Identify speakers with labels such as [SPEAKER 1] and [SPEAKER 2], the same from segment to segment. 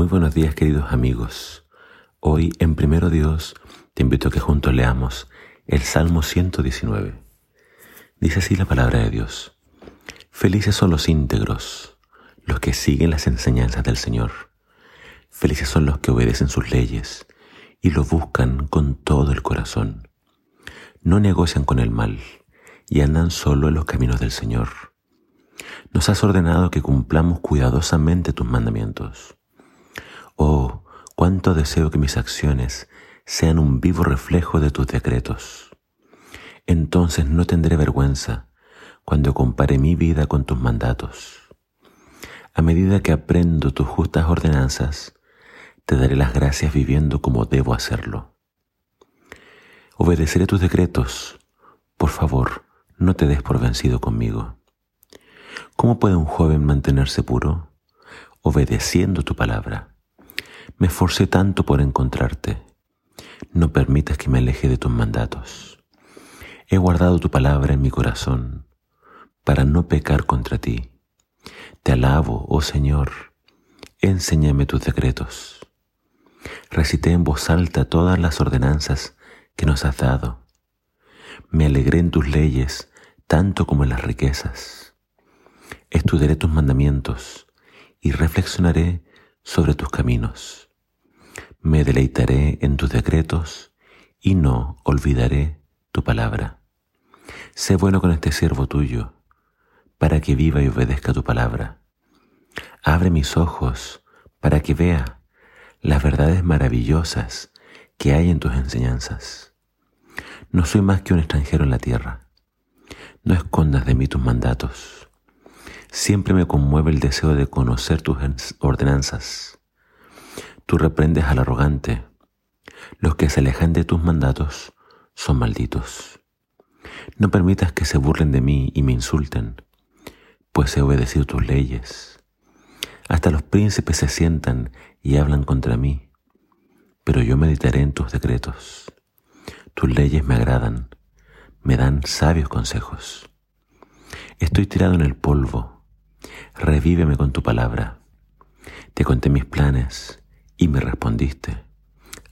[SPEAKER 1] Muy buenos días queridos amigos. Hoy en Primero Dios te invito a que juntos leamos el Salmo 119. Dice así la palabra de Dios. Felices son los íntegros, los que siguen las enseñanzas del Señor. Felices son los que obedecen sus leyes y lo buscan con todo el corazón. No negocian con el mal y andan solo en los caminos del Señor. Nos has ordenado que cumplamos cuidadosamente tus mandamientos. Oh, cuánto deseo que mis acciones sean un vivo reflejo de tus decretos. Entonces no tendré vergüenza cuando compare mi vida con tus mandatos. A medida que aprendo tus justas ordenanzas, te daré las gracias viviendo como debo hacerlo. Obedeceré tus decretos. Por favor, no te des por vencido conmigo. ¿Cómo puede un joven mantenerse puro? Obedeciendo tu palabra. Me esforcé tanto por encontrarte. No permitas que me aleje de tus mandatos. He guardado tu palabra en mi corazón para no pecar contra ti. Te alabo, oh Señor, enséñame tus decretos. Recité en voz alta todas las ordenanzas que nos has dado. Me alegré en tus leyes tanto como en las riquezas. Estudiaré tus mandamientos y reflexionaré sobre tus caminos. Me deleitaré en tus decretos y no olvidaré tu palabra. Sé bueno con este siervo tuyo, para que viva y obedezca tu palabra. Abre mis ojos para que vea las verdades maravillosas que hay en tus enseñanzas. No soy más que un extranjero en la tierra. No escondas de mí tus mandatos. Siempre me conmueve el deseo de conocer tus ordenanzas. Tú reprendes al arrogante. Los que se alejan de tus mandatos son malditos. No permitas que se burlen de mí y me insulten, pues he obedecido tus leyes. Hasta los príncipes se sientan y hablan contra mí, pero yo meditaré en tus decretos. Tus leyes me agradan, me dan sabios consejos. Estoy tirado en el polvo revíveme con tu palabra. Te conté mis planes y me respondiste.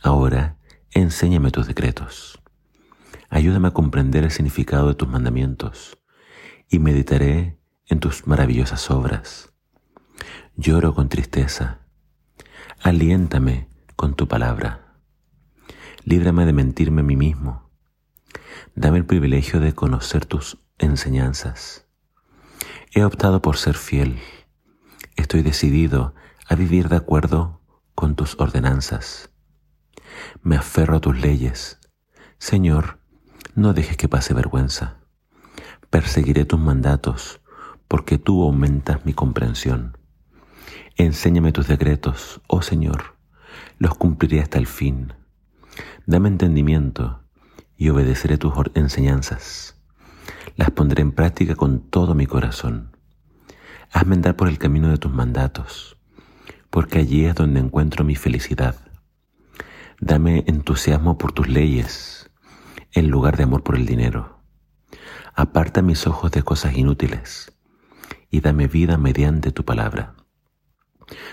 [SPEAKER 1] Ahora enséñame tus decretos. Ayúdame a comprender el significado de tus mandamientos y meditaré en tus maravillosas obras. Lloro con tristeza. Aliéntame con tu palabra. Líbrame de mentirme a mí mismo. Dame el privilegio de conocer tus enseñanzas. He optado por ser fiel. Estoy decidido a vivir de acuerdo con tus ordenanzas. Me aferro a tus leyes. Señor, no dejes que pase vergüenza. Perseguiré tus mandatos, porque tú aumentas mi comprensión. Enséñame tus decretos, oh Señor, los cumpliré hasta el fin. Dame entendimiento y obedeceré tus enseñanzas las pondré en práctica con todo mi corazón. Hazme andar por el camino de tus mandatos, porque allí es donde encuentro mi felicidad. Dame entusiasmo por tus leyes, en lugar de amor por el dinero. Aparta mis ojos de cosas inútiles y dame vida mediante tu palabra.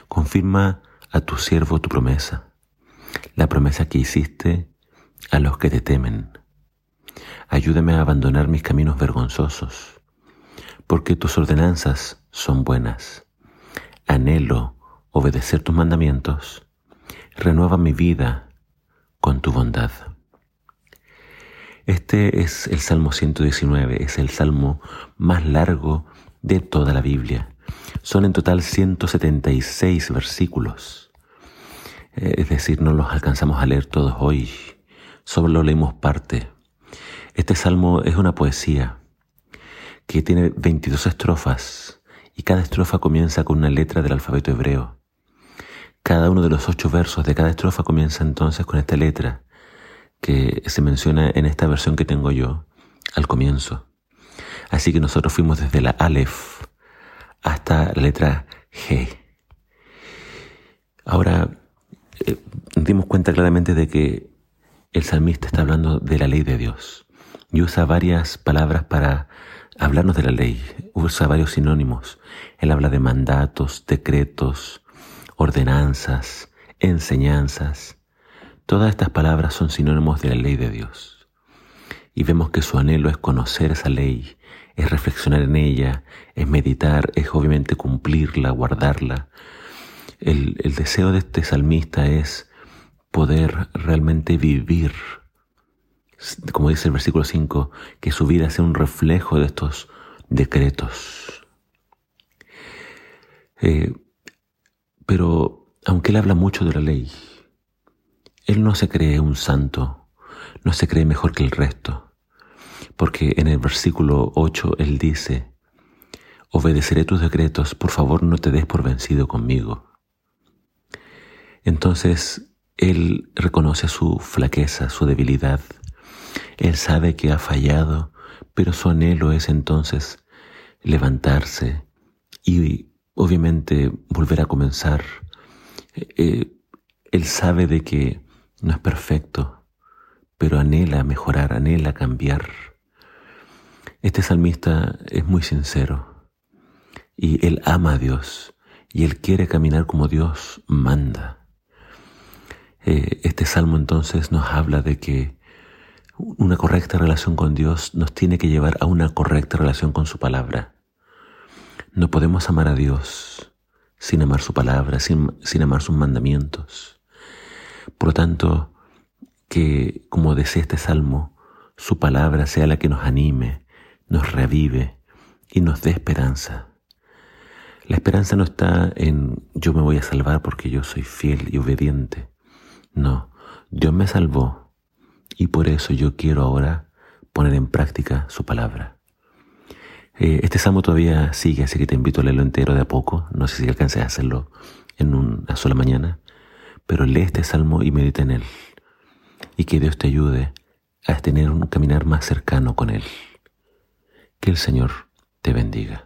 [SPEAKER 1] Confirma a tu siervo tu promesa, la promesa que hiciste a los que te temen Ayúdame a abandonar mis caminos vergonzosos, porque tus ordenanzas son buenas. Anhelo obedecer tus mandamientos. Renueva mi vida con tu bondad. Este es el Salmo 119, es el salmo más largo de toda la Biblia. Son en total 176 versículos. Eh, es decir, no los alcanzamos a leer todos hoy, solo leemos parte. Este salmo es una poesía que tiene 22 estrofas y cada estrofa comienza con una letra del alfabeto hebreo. Cada uno de los ocho versos de cada estrofa comienza entonces con esta letra que se menciona en esta versión que tengo yo al comienzo. Así que nosotros fuimos desde la Aleph hasta la letra G. Ahora, eh, dimos cuenta claramente de que el salmista está hablando de la ley de Dios y usa varias palabras para hablarnos de la ley, usa varios sinónimos. Él habla de mandatos, decretos, ordenanzas, enseñanzas. Todas estas palabras son sinónimos de la ley de Dios. Y vemos que su anhelo es conocer esa ley, es reflexionar en ella, es meditar, es obviamente cumplirla, guardarla. El, el deseo de este salmista es poder realmente vivir, como dice el versículo 5, que su vida sea un reflejo de estos decretos. Eh, pero aunque él habla mucho de la ley, él no se cree un santo, no se cree mejor que el resto, porque en el versículo 8 él dice, obedeceré tus decretos, por favor no te des por vencido conmigo. Entonces él reconoce su flaqueza, su debilidad, él sabe que ha fallado, pero su anhelo es entonces levantarse y obviamente volver a comenzar. Eh, él sabe de que no es perfecto, pero anhela mejorar, anhela cambiar. Este salmista es muy sincero y él ama a Dios y él quiere caminar como Dios manda. Eh, este salmo entonces nos habla de que una correcta relación con Dios nos tiene que llevar a una correcta relación con su palabra. No podemos amar a Dios sin amar su palabra, sin, sin amar sus mandamientos. Por lo tanto, que, como decía este salmo, su palabra sea la que nos anime, nos revive y nos dé esperanza. La esperanza no está en yo me voy a salvar porque yo soy fiel y obediente. No, Dios me salvó y por eso yo quiero ahora poner en práctica su palabra. Eh, este salmo todavía sigue, así que te invito a leerlo entero de a poco. No sé si alcances a hacerlo en una sola mañana, pero lee este salmo y medita en él. Y que Dios te ayude a tener un caminar más cercano con Él. Que el Señor te bendiga.